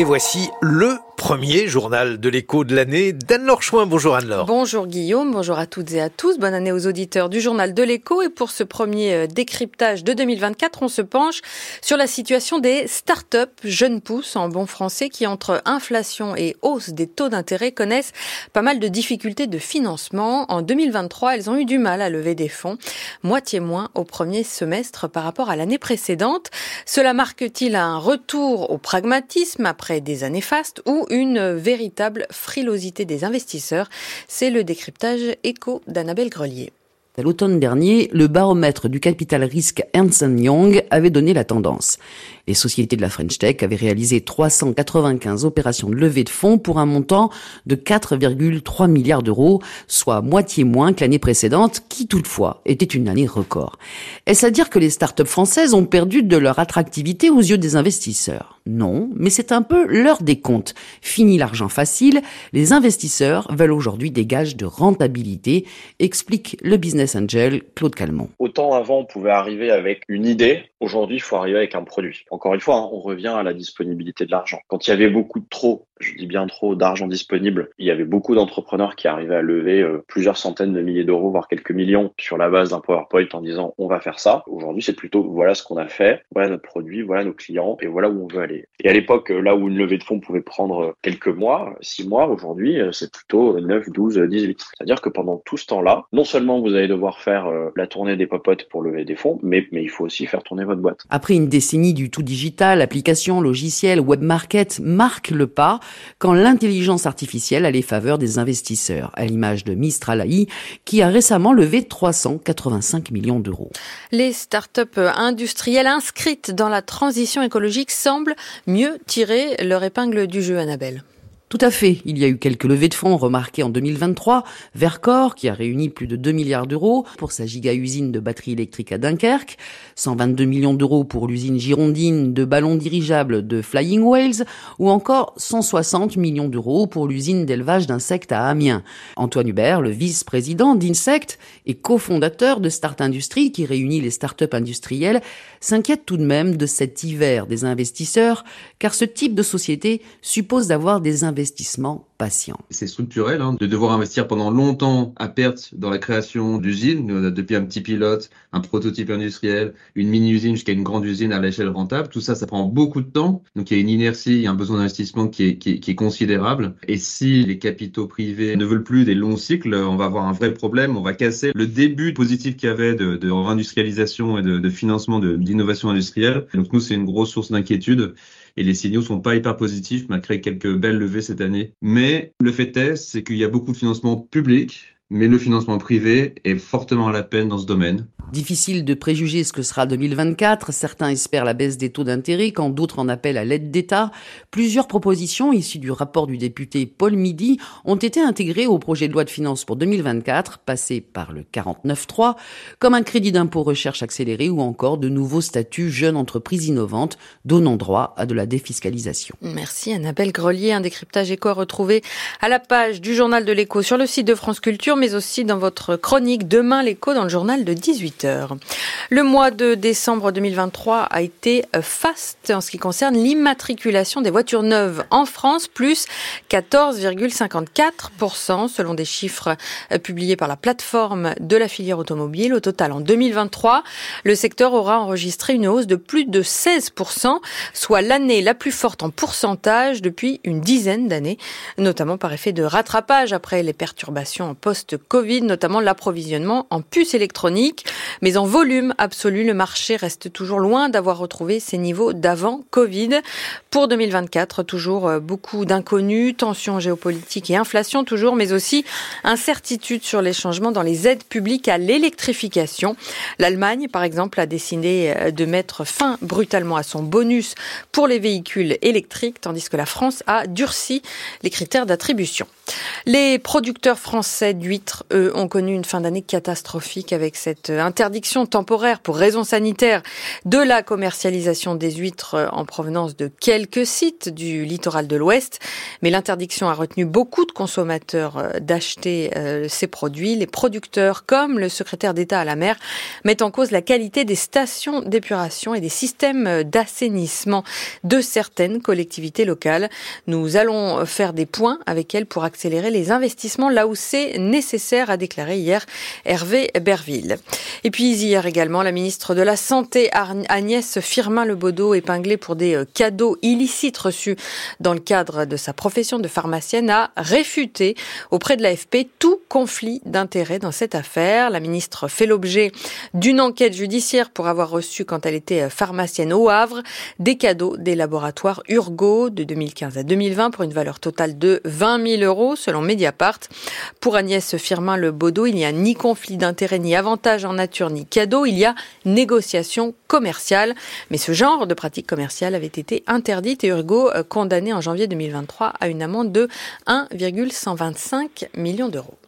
Et voici le premier journal de l'écho de l'année d'Anne-Laure Chouin. Bonjour Anne-Laure. Bonjour Guillaume, bonjour à toutes et à tous. Bonne année aux auditeurs du journal de l'écho. Et pour ce premier euh, décryptage de 2024, on se penche sur la situation des start-up jeunes pousses en bon français qui, entre inflation et hausse des taux d'intérêt, connaissent pas mal de difficultés de financement. En 2023, elles ont eu du mal à lever des fonds, moitié moins au premier semestre par rapport à l'année précédente. Cela marque-t-il un retour au pragmatisme après des années fastes ou une véritable frilosité des investisseurs. C'est le décryptage écho d'Annabelle Grelier. L'automne dernier, le baromètre du capital risque Ernst Young avait donné la tendance. Les sociétés de la French Tech avaient réalisé 395 opérations de levée de fonds pour un montant de 4,3 milliards d'euros, soit moitié moins que l'année précédente, qui toutefois était une année record. Est-ce à dire que les startups françaises ont perdu de leur attractivité aux yeux des investisseurs? Non, mais c'est un peu l'heure des comptes. Fini l'argent facile, les investisseurs veulent aujourd'hui des gages de rentabilité, explique le business angel Claude Calmont. Autant avant on pouvait arriver avec une idée, aujourd'hui il faut arriver avec un produit. Encore une fois, hein, on revient à la disponibilité de l'argent. Quand il y avait beaucoup trop, je dis bien trop, d'argent disponible, il y avait beaucoup d'entrepreneurs qui arrivaient à lever euh, plusieurs centaines de milliers d'euros, voire quelques millions sur la base d'un PowerPoint en disant on va faire ça. Aujourd'hui, c'est plutôt voilà ce qu'on a fait, voilà notre produit, voilà nos clients et voilà où on veut aller. Et à l'époque, là où une levée de fonds pouvait prendre quelques mois, six mois, aujourd'hui, euh, c'est plutôt 9, 12, 18. C'est-à-dire que pendant tout ce temps-là, non seulement vous allez devoir faire euh, la tournée des popotes pour lever des fonds, mais, mais il faut aussi faire tourner votre boîte. Après une décennie du tout digital, applications, logiciels, web market marquent le pas quand l'intelligence artificielle a les faveurs des investisseurs, à l'image de Mistral AI, qui a récemment levé 385 millions d'euros. Les startups industrielles inscrites dans la transition écologique semblent mieux tirer leur épingle du jeu, Annabelle. Tout à fait. Il y a eu quelques levées de fonds remarquées en 2023. Vercor, qui a réuni plus de 2 milliards d'euros pour sa giga-usine de batteries électriques à Dunkerque, 122 millions d'euros pour l'usine girondine de ballons dirigeables de Flying Whales, ou encore 160 millions d'euros pour l'usine d'élevage d'insectes à Amiens. Antoine Hubert, le vice-président d'Insect et cofondateur de Start Industrie, qui réunit les start-up industrielles, s'inquiète tout de même de cet hiver des investisseurs, car ce type de société suppose d'avoir des investisseurs investissement C'est structurel hein, de devoir investir pendant longtemps à perte dans la création d'usines, depuis un petit pilote, un prototype industriel, une mini-usine jusqu'à une grande usine à l'échelle rentable. Tout ça, ça prend beaucoup de temps. Donc il y a une inertie, il y a un besoin d'investissement qui est, qui, est, considérable. Et si les capitaux privés ne veulent plus des longs cycles, on va avoir un vrai problème. On va casser le début positif qu'il y avait de, de réindustrialisation et de, de financement d'innovation industrielle. Donc nous, c'est une grosse source d'inquiétude et les signaux sont pas hyper positifs malgré quelques belles levées cette année. Mais le fait est, c'est qu'il y a beaucoup de financement public, mais le financement privé est fortement à la peine dans ce domaine. Difficile de préjuger ce que sera 2024. Certains espèrent la baisse des taux d'intérêt quand d'autres en appellent à l'aide d'État. Plusieurs propositions issues du rapport du député Paul Midi ont été intégrées au projet de loi de finances pour 2024, passé par le 49.3, comme un crédit d'impôt recherche accéléré ou encore de nouveaux statuts jeunes entreprises innovantes donnant droit à de la défiscalisation. Merci Annabelle Grelier. Un décryptage éco retrouvé à la page du journal de l'écho sur le site de France Culture, mais aussi dans votre chronique Demain l'écho dans le journal de 18 le mois de décembre 2023 a été faste en ce qui concerne l'immatriculation des voitures neuves en France, plus 14,54% selon des chiffres publiés par la plateforme de la filière automobile. Au total, en 2023, le secteur aura enregistré une hausse de plus de 16%, soit l'année la plus forte en pourcentage depuis une dizaine d'années, notamment par effet de rattrapage après les perturbations en post-Covid, notamment l'approvisionnement en puces électroniques. Mais en volume absolu, le marché reste toujours loin d'avoir retrouvé ses niveaux d'avant Covid. Pour 2024, toujours euh, beaucoup d'inconnus, tensions géopolitiques et inflation toujours, mais aussi incertitude sur les changements dans les aides publiques à l'électrification. L'Allemagne, par exemple, a décidé euh, de mettre fin brutalement à son bonus pour les véhicules électriques, tandis que la France a durci les critères d'attribution. Les producteurs français d'huîtres, eux, ont connu une fin d'année catastrophique avec cette interdiction temporaire pour raisons sanitaires de la commercialisation des huîtres en provenance de quelques sites du littoral de l'Ouest. Mais l'interdiction a retenu beaucoup de consommateurs euh, d'acheter euh, ces produits. Les producteurs, comme le secrétaire d'État à la mer, mettent en cause la qualité des stations d'épuration et des systèmes d'assainissement de certaines collectivités locales. Nous allons faire des points avec elles pour accélérer les investissements là où c'est nécessaire, a déclaré hier Hervé Berville. Et puis hier également, la ministre de la Santé Agnès Firmin-Lebaudot, épinglée pour des euh, cadeaux illicites reçus dans le cadre de sa profession de pharmacienne, a réfuté auprès de l'AFP tout conflit d'intérêts dans cette affaire. La ministre fait l'objet d'une enquête judiciaire pour avoir reçu, quand elle était euh, pharmacienne au Havre, des cadeaux des laboratoires Urgo de 2015 à 2020 pour une valeur totale de 20 000 euros selon Mediapart. Pour Agnès Firmin Le Baudot, il n'y a ni conflit d'intérêts, ni avantage en nature, ni cadeau. Il y a négociation commerciale. Mais ce genre de pratique commerciale avait été interdite et Urgo euh, condamné en janvier 2023 à une amende de 1,125 millions d'euros.